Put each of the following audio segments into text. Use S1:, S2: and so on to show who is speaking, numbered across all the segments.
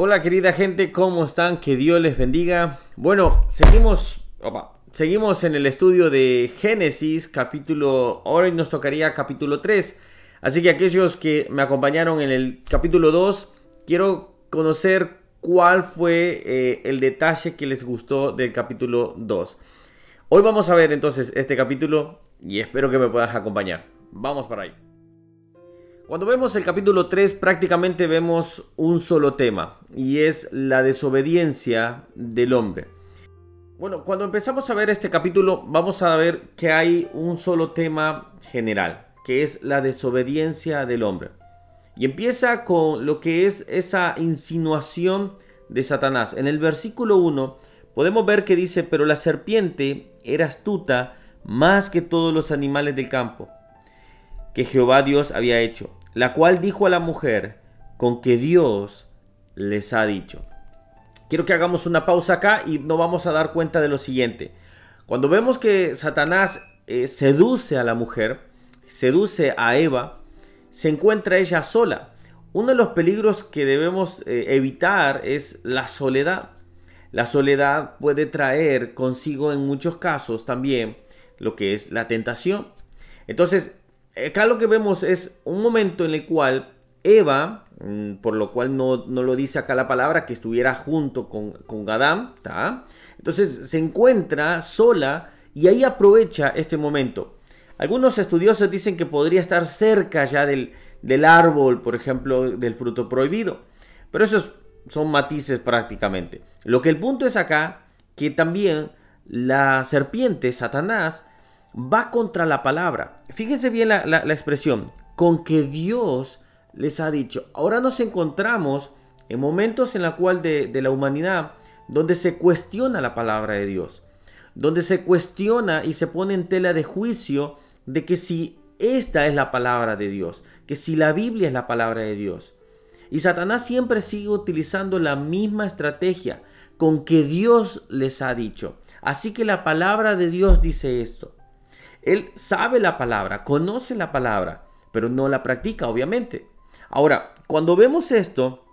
S1: Hola querida gente, ¿cómo están? Que Dios les bendiga. Bueno, seguimos, seguimos en el estudio de Génesis, capítulo, hoy nos tocaría capítulo 3. Así que aquellos que me acompañaron en el capítulo 2, quiero conocer cuál fue eh, el detalle que les gustó del capítulo 2. Hoy vamos a ver entonces este capítulo y espero que me puedas acompañar. Vamos para ahí. Cuando vemos el capítulo 3 prácticamente vemos un solo tema y es la desobediencia del hombre. Bueno, cuando empezamos a ver este capítulo vamos a ver que hay un solo tema general, que es la desobediencia del hombre. Y empieza con lo que es esa insinuación de Satanás. En el versículo 1 podemos ver que dice, pero la serpiente era astuta más que todos los animales del campo que Jehová Dios había hecho la cual dijo a la mujer, con que Dios les ha dicho. Quiero que hagamos una pausa acá y nos vamos a dar cuenta de lo siguiente. Cuando vemos que Satanás eh, seduce a la mujer, seduce a Eva, se encuentra ella sola. Uno de los peligros que debemos eh, evitar es la soledad. La soledad puede traer consigo en muchos casos también lo que es la tentación. Entonces, acá lo que vemos es un momento en el cual Eva, mm, por lo cual no, lo dice acá la palabra, que estuviera junto con, con Adán, entonces se encuentra sola y ahí aprovecha este momento. Algunos estudiosos dicen que podría estar cerca ya del, del árbol, por ejemplo, del fruto prohibido. Pero esos son matices prácticamente. Lo que el punto es acá que también la serpiente, Satanás, va contra la palabra. Fíjense bien la, expresión, con que Dios les ha dicho. Ahora nos encontramos en momentos en la cual de, de la humanidad donde se cuestiona la palabra de Dios, donde se cuestiona y se pone en tela de juicio de que si esta es la palabra de Dios, que si la Biblia es la palabra de Dios. Y Satanás siempre sigue utilizando la misma estrategia con que Dios les ha dicho. Así que la palabra de Dios dice esto. Él sabe la palabra, conoce la palabra, pero no la practica, obviamente. Ahora, cuando vemos esto,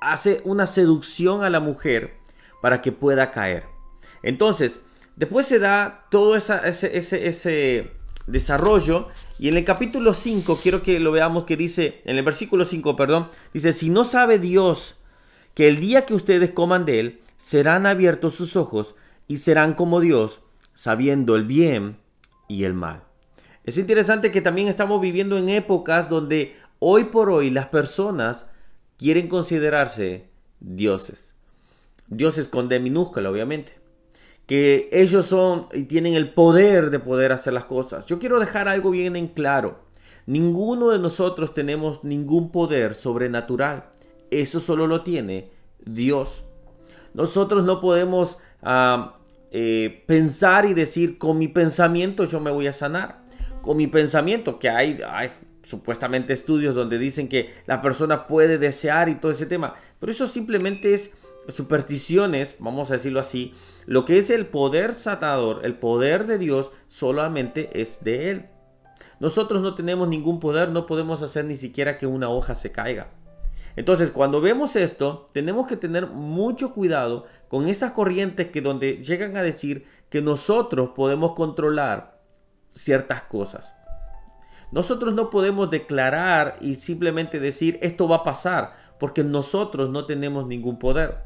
S1: hace una seducción a la mujer para que pueda caer. Entonces, después se da todo ese, ese, desarrollo y en el capítulo 5, quiero que lo veamos que dice, en el versículo 5, perdón, dice, si no sabe Dios que el día que ustedes coman de él, serán abiertos sus ojos y serán como Dios, sabiendo el bien y el mal. Es interesante que también estamos viviendo en épocas donde hoy por hoy las personas quieren considerarse dioses. Dioses con D minúscula, obviamente. Que ellos son y tienen el poder de poder hacer las cosas. Yo quiero dejar algo bien en claro. Ninguno de nosotros tenemos ningún poder sobrenatural. Eso solo lo tiene Dios. Nosotros no podemos ah, eh, pensar y decir, con mi pensamiento yo me voy a sanar. Con mi pensamiento, que hay, hay supuestamente estudios donde dicen que la persona puede desear y todo ese tema. Pero eso simplemente es supersticiones, vamos a decirlo así. Lo que es el poder satador, el poder de Dios, solamente es de Él. Nosotros no tenemos ningún poder, no podemos hacer ni siquiera que una hoja se caiga. Entonces, cuando vemos esto, tenemos que tener mucho cuidado con esas corrientes que donde llegan a decir que nosotros podemos controlar ciertas cosas. Nosotros no podemos declarar y simplemente decir esto va a pasar, porque nosotros no tenemos ningún poder.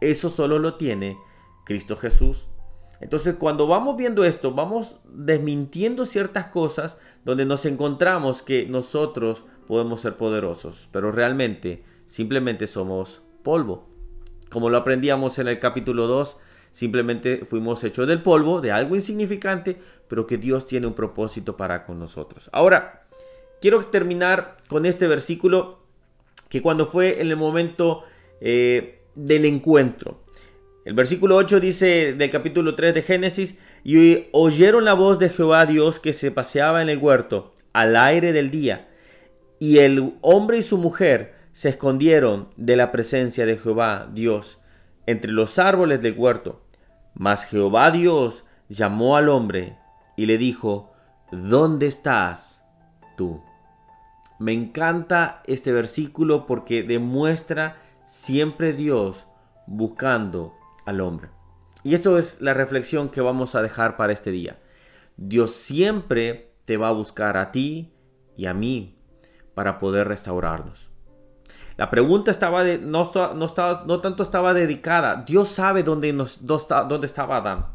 S1: Eso solo lo tiene Cristo Jesús. Entonces, cuando vamos viendo esto, vamos desmintiendo ciertas cosas donde nos encontramos que nosotros podemos ser poderosos, pero realmente simplemente somos polvo. Como lo aprendíamos en el capítulo 2, simplemente fuimos hechos del polvo, de algo insignificante, pero que Dios tiene un propósito para con nosotros. Ahora, quiero terminar con este versículo que cuando fue en el momento eh, del encuentro. El versículo 8 dice del capítulo 3 de Génesis, y oyeron la voz de Jehová Dios que se paseaba en el huerto al aire del día, y el hombre y su mujer se escondieron de la presencia de Jehová Dios entre los árboles del huerto. Mas Jehová Dios llamó al hombre y le dijo, ¿dónde estás tú? Me encanta este versículo porque demuestra siempre Dios buscando al hombre. Y esto es la reflexión que vamos a dejar para este día. Dios siempre te va a buscar a ti y a mí para poder restaurarnos. La pregunta estaba de, no, no, estaba, no tanto estaba dedicada. Dios sabe dónde, dónde estaba Adán.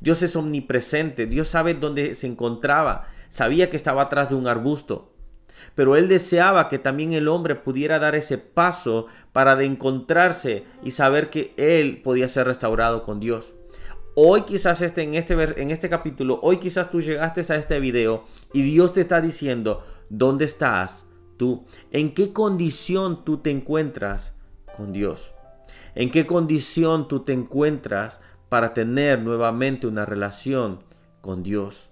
S1: Dios es omnipresente. Dios sabe dónde se encontraba. Sabía que estaba atrás de un arbusto. Pero él deseaba que también el hombre pudiera dar ese paso para de encontrarse y saber que él podía ser restaurado con Dios. Hoy quizás este, en, este, en este capítulo, hoy quizás tú llegaste a este video y Dios te está diciendo, ¿dónde estás tú? ¿En qué condición tú te encuentras con Dios? ¿En qué condición tú te encuentras para tener nuevamente una relación con Dios?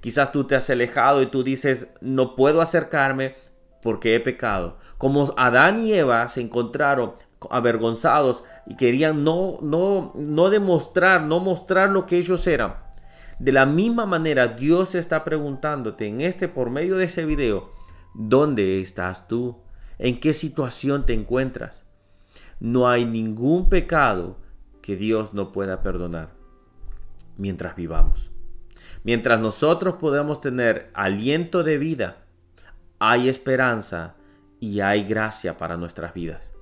S1: Quizás tú te has alejado y tú dices, no puedo acercarme porque he pecado. Como Adán y Eva se encontraron avergonzados y querían no, no, no demostrar, no mostrar lo que ellos eran. De la misma manera, Dios está preguntándote en este, por medio de ese video, ¿dónde estás tú? ¿En qué situación te encuentras? No hay ningún pecado que Dios no pueda perdonar mientras vivamos. Mientras nosotros podamos tener aliento de vida, hay esperanza y hay gracia para nuestras vidas.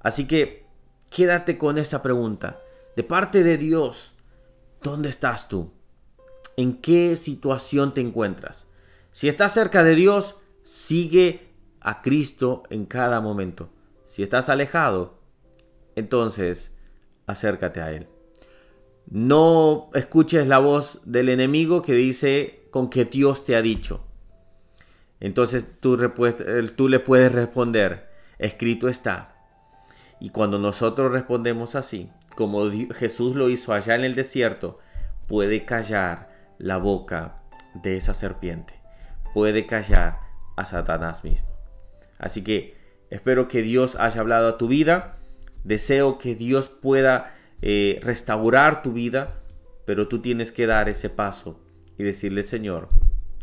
S1: Así que quédate con esta pregunta. De parte de Dios, ¿dónde estás tú? ¿En qué situación te encuentras? Si estás cerca de Dios, sigue a Cristo en cada momento. Si estás alejado, entonces acércate a Él. No escuches la voz del enemigo que dice con que Dios te ha dicho. Entonces tú, le puedes responder, escrito está. Y cuando nosotros respondemos así, como Jesús lo hizo allá en el desierto, puede callar la boca de esa serpiente. Puede callar a Satanás mismo. Así que espero que Dios haya hablado a tu vida. Deseo que Dios pueda eh, restaurar tu vida, pero tú tienes que dar ese paso y decirle, Señor,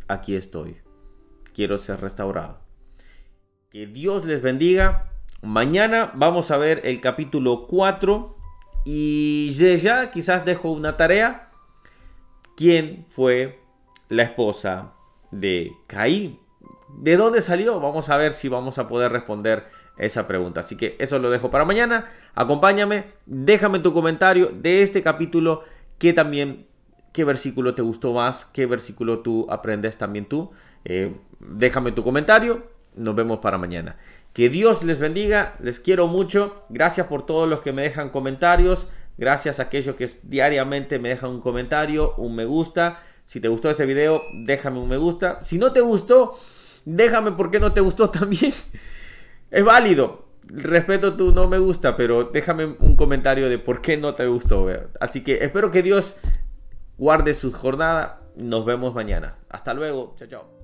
S1: aquí estoy, quiero ser restaurado. Que Dios les bendiga. Mañana vamos a ver el capítulo 4 y ya quizás dejo una tarea. ¿Quién fue la esposa de Caín? ¿De dónde salió? Vamos a ver si vamos a poder responder esa pregunta. Así que eso lo dejo para mañana. Acompáñame, déjame tu comentario de este capítulo que también qué versículo te gustó más, qué versículo tú aprendes también tú. Eh, déjame tu comentario. Nos vemos para mañana. Que Dios les bendiga, les quiero mucho. Gracias por todos los que me dejan comentarios. Gracias a aquellos que diariamente me dejan un comentario, un me gusta. Si te gustó este video, déjame un me gusta. Si no te gustó, déjame por qué no te gustó también. Es válido. Respeto tu no me gusta, pero déjame un comentario de por qué no te gustó. Así que espero que Dios guarde su jornada. Nos vemos mañana. Hasta luego. Chao, chao.